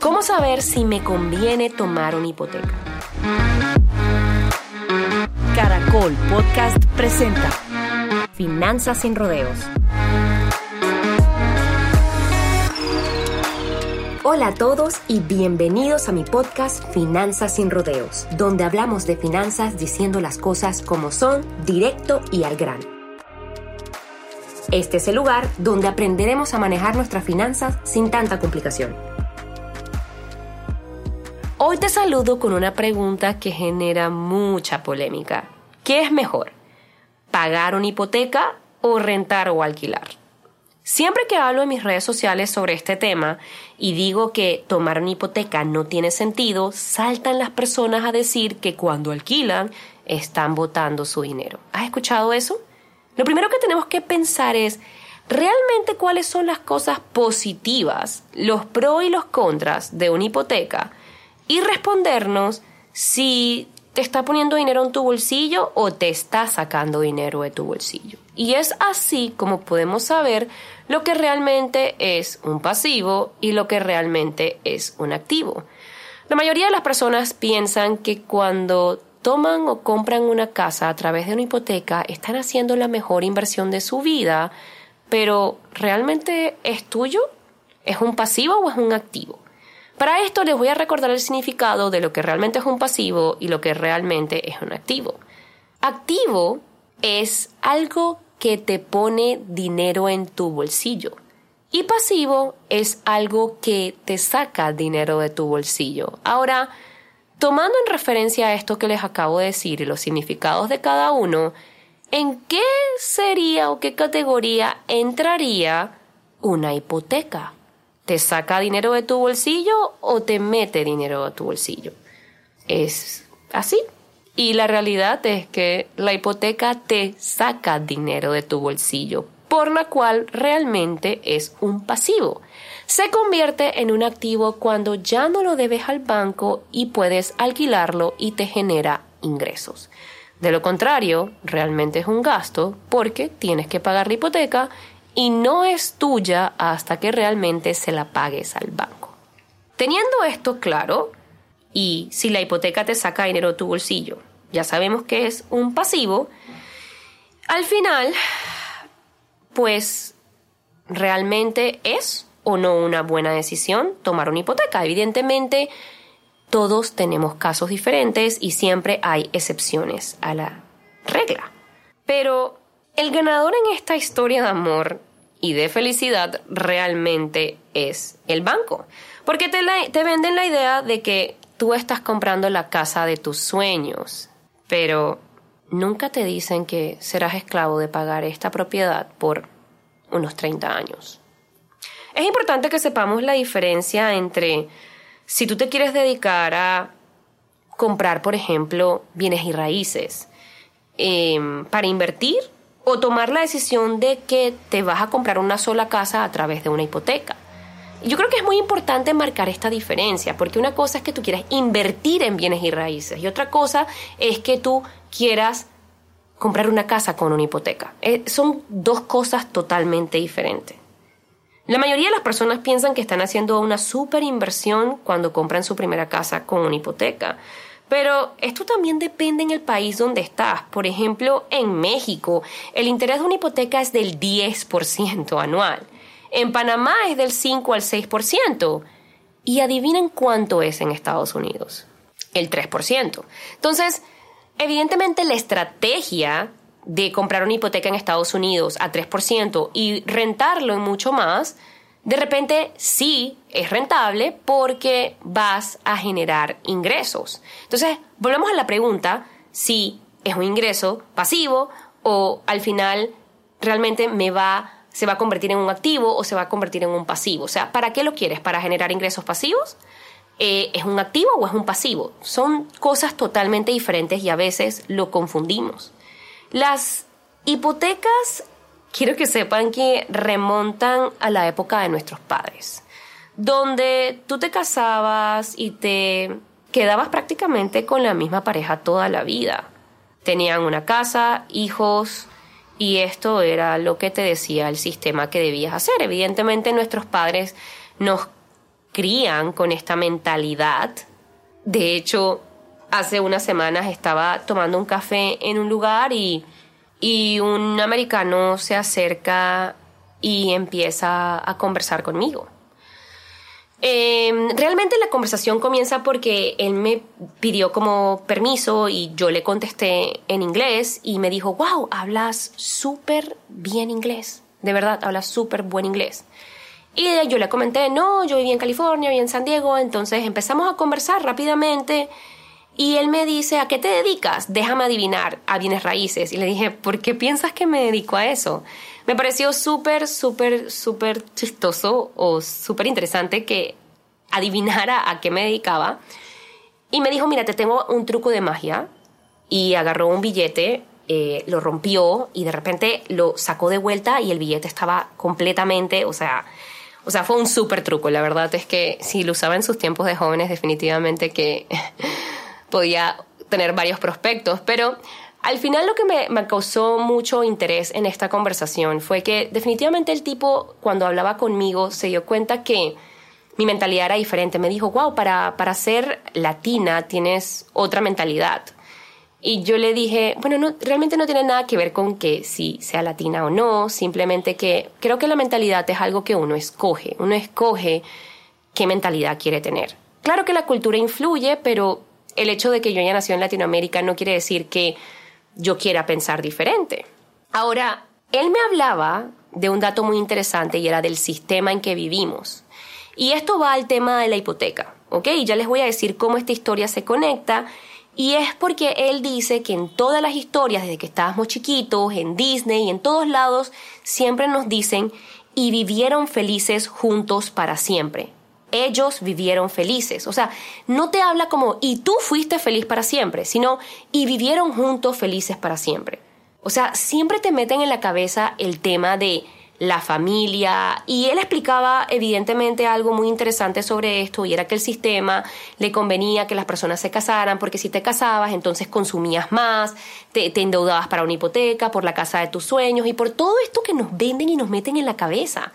¿Cómo saber si me conviene tomar una hipoteca? Caracol Podcast presenta Finanzas sin rodeos. Hola a todos y bienvenidos a mi podcast Finanzas sin rodeos, donde hablamos de finanzas diciendo las cosas como son, directo y al grano. Este es el lugar donde aprenderemos a manejar nuestras finanzas sin tanta complicación. Hoy te saludo con una pregunta que genera mucha polémica. ¿Qué es mejor? ¿Pagar una hipoteca o rentar o alquilar? Siempre que hablo en mis redes sociales sobre este tema y digo que tomar una hipoteca no tiene sentido, saltan las personas a decir que cuando alquilan están botando su dinero. ¿Has escuchado eso? Lo primero que tenemos que pensar es realmente cuáles son las cosas positivas, los pros y los contras de una hipoteca y respondernos si te está poniendo dinero en tu bolsillo o te está sacando dinero de tu bolsillo. Y es así como podemos saber lo que realmente es un pasivo y lo que realmente es un activo. La mayoría de las personas piensan que cuando toman o compran una casa a través de una hipoteca están haciendo la mejor inversión de su vida, pero ¿realmente es tuyo? ¿Es un pasivo o es un activo? Para esto les voy a recordar el significado de lo que realmente es un pasivo y lo que realmente es un activo. Activo es algo que te pone dinero en tu bolsillo. Y pasivo es algo que te saca dinero de tu bolsillo. Ahora, tomando en referencia a esto que les acabo de decir y los significados de cada uno, ¿en qué sería o qué categoría entraría una hipoteca? ¿Te saca dinero de tu bolsillo o te mete dinero de tu bolsillo? Es así. Y la realidad es que la hipoteca te saca dinero de tu bolsillo, por la cual realmente es un pasivo. Se convierte en un activo cuando ya no lo debes al banco y puedes alquilarlo y te genera ingresos. De lo contrario, realmente es un gasto porque tienes que pagar la hipoteca y no es tuya hasta que realmente se la pagues al banco. Teniendo esto claro, y si la hipoteca te saca dinero de tu bolsillo, ya sabemos que es un pasivo, al final, pues realmente es o no una buena decisión tomar una hipoteca. Evidentemente, todos tenemos casos diferentes y siempre hay excepciones a la regla. Pero el ganador en esta historia de amor y de felicidad realmente es el banco. Porque te, te venden la idea de que tú estás comprando la casa de tus sueños, pero nunca te dicen que serás esclavo de pagar esta propiedad por unos 30 años. Es importante que sepamos la diferencia entre si tú te quieres dedicar a comprar, por ejemplo, bienes y raíces em, para invertir o tomar la decisión de que te vas a comprar una sola casa a través de una hipoteca. Yo creo que es muy importante marcar esta diferencia, porque una cosa es que tú quieras invertir en bienes y raíces y otra cosa es que tú quieras comprar una casa con una hipoteca. Eh, son dos cosas totalmente diferentes. La mayoría de las personas piensan que están haciendo una super inversión cuando compran su primera casa con una hipoteca. Pero esto también depende en el país donde estás. Por ejemplo, en México, el interés de una hipoteca es del 10% anual. En Panamá es del 5 al 6%. Y adivinen cuánto es en Estados Unidos. El 3%. Entonces, evidentemente la estrategia de comprar una hipoteca en Estados Unidos a 3% y rentarlo en mucho más, de repente sí es rentable porque vas a generar ingresos. Entonces, volvemos a la pregunta si es un ingreso pasivo o al final realmente me va se va a convertir en un activo o se va a convertir en un pasivo. O sea, ¿para qué lo quieres? ¿Para generar ingresos pasivos? Eh, ¿Es un activo o es un pasivo? Son cosas totalmente diferentes y a veces lo confundimos. Las hipotecas, quiero que sepan que remontan a la época de nuestros padres, donde tú te casabas y te quedabas prácticamente con la misma pareja toda la vida. Tenían una casa, hijos, y esto era lo que te decía el sistema que debías hacer. Evidentemente nuestros padres nos crían con esta mentalidad. De hecho, hace unas semanas estaba tomando un café en un lugar y, y un americano se acerca y empieza a conversar conmigo. Em, realmente la conversación comienza porque él me pidió como permiso y yo le contesté en inglés y me dijo, wow, hablas súper bien inglés, de verdad, hablas súper buen inglés. Y yo le comenté, no, yo viví en California, viví en San Diego, entonces empezamos a conversar rápidamente y él me dice, ¿a qué te dedicas? Déjame adivinar, a bienes raíces. Y le dije, ¿por qué piensas que me dedico a eso? Me pareció súper, súper, súper chistoso o súper interesante que adivinara a qué me dedicaba. Y me dijo, mira, te tengo un truco de magia. Y agarró un billete, eh, lo rompió y de repente lo sacó de vuelta y el billete estaba completamente, o sea, o sea, fue un súper truco. La verdad es que si lo usaba en sus tiempos de jóvenes, definitivamente que podía tener varios prospectos. Pero al final lo que me, causó mucho interés en esta conversación fue que definitivamente el tipo cuando hablaba conmigo se dio cuenta que mi mentalidad era diferente. Me dijo, wow, para, para ser latina tienes otra mentalidad. Y yo le dije, bueno, no, realmente no tiene nada que ver con que si sea latina o no, simplemente que creo que la mentalidad es algo que uno escoge, uno escoge qué mentalidad quiere tener. Claro que la cultura influye, pero el hecho de que yo haya nacido en Latinoamérica no quiere decir que yo quiera pensar diferente. Ahora, él me hablaba de un dato muy interesante y era del sistema en que vivimos. Y esto va al tema de la hipoteca, ¿ok? Y ya les voy a decir cómo esta historia se conecta. Y es porque él dice que en todas las historias, desde que estábamos chiquitos, en Disney y en todos lados, siempre nos dicen y vivieron felices juntos para siempre. Ellos vivieron felices. O sea, no te habla como y tú fuiste feliz para siempre, sino y vivieron juntos felices para siempre. O sea, siempre te meten en la cabeza el tema de la familia y él explicaba evidentemente algo muy interesante sobre esto y era que el sistema le convenía que las personas se casaran porque si te casabas entonces consumías más, te, te, endeudabas para una hipoteca, por la casa de tus sueños y por todo esto que nos venden y nos meten en la cabeza.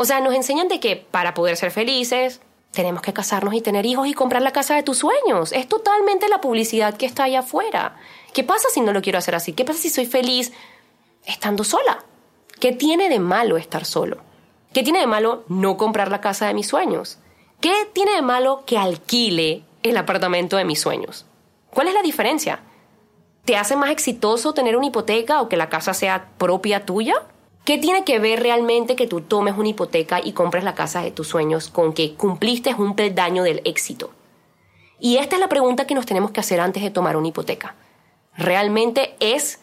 O sea, nos enseñan de que para poder ser felices tenemos que casarnos y tener hijos y comprar la casa de tus sueños. Es totalmente la publicidad que está allá afuera. ¿Qué pasa si no lo quiero hacer así? ¿Qué pasa si soy feliz estando sola? ¿Qué tiene de malo estar solo? ¿Qué tiene de malo no comprar la casa de mis sueños? ¿Qué tiene de malo que alquile el apartamento de mis sueños? ¿Cuál es la diferencia? ¿Te hace más exitoso tener una hipoteca o que la casa sea propia tuya? ¿Qué tiene que ver realmente que tú tomes una hipoteca y compres la casa de tus sueños con que cumpliste un peldaño del éxito? Y esta es la pregunta que nos tenemos que hacer antes de tomar una hipoteca. ¿Realmente es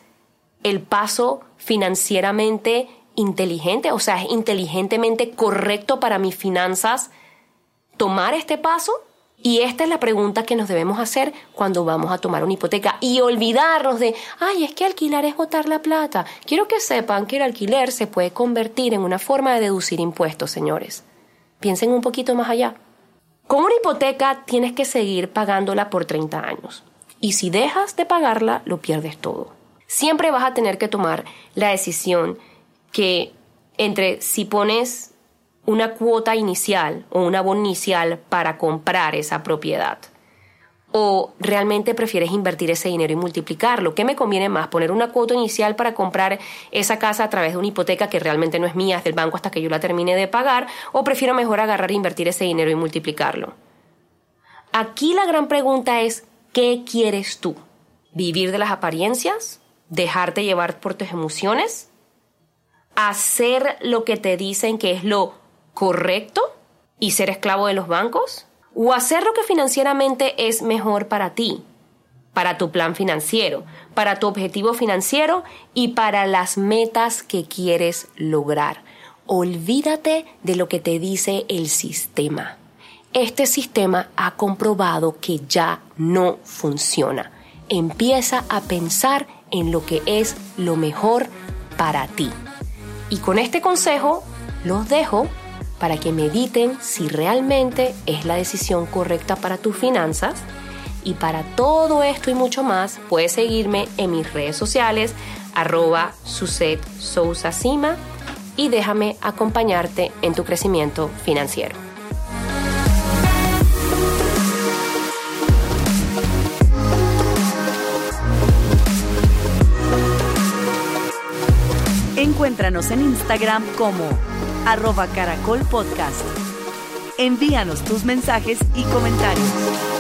el paso financieramente inteligente? O sea, ¿es inteligentemente correcto para mis finanzas tomar este paso? Y esta es la pregunta que nos debemos hacer cuando vamos a tomar una hipoteca y olvidarnos de, ay, es que alquilar es botar la plata. Quiero que sepan que el alquiler se puede convertir en una forma de deducir impuestos, señores. Piensen un poquito más allá. Con una hipoteca tienes que seguir pagándola por 30 años. Y si dejas de pagarla, lo pierdes todo siempre vas a tener que tomar la decisión que entre si pones una cuota inicial o una abono inicial para comprar esa propiedad o realmente prefieres invertir ese dinero y multiplicarlo. ¿Qué me conviene más? ¿Poner una cuota inicial para comprar esa casa a través de una hipoteca que realmente no es mía, es del banco hasta que yo la termine de pagar? ¿O prefiero mejor agarrar e invertir ese dinero y multiplicarlo? Aquí la gran pregunta es, ¿qué quieres tú? ¿Vivir de las apariencias? dejarte llevar por tus emociones, hacer lo que te dicen que es lo correcto y ser esclavo de los bancos, o hacer lo que financieramente es mejor para ti, para tu plan financiero, para tu objetivo financiero y para las metas que quieres lograr. Olvídate de lo que te dice el sistema. Este sistema ha comprobado que ya no funciona. Empieza a pensar en lo que es lo mejor para ti. Y con este consejo los dejo para que mediten si realmente es la decisión correcta para tus finanzas. Y para todo esto y mucho más, puedes seguirme en mis redes sociales, arroba Suset y déjame acompañarte en tu crecimiento financiero. Encuéntranos en Instagram como arroba caracolpodcast. Envíanos tus mensajes y comentarios.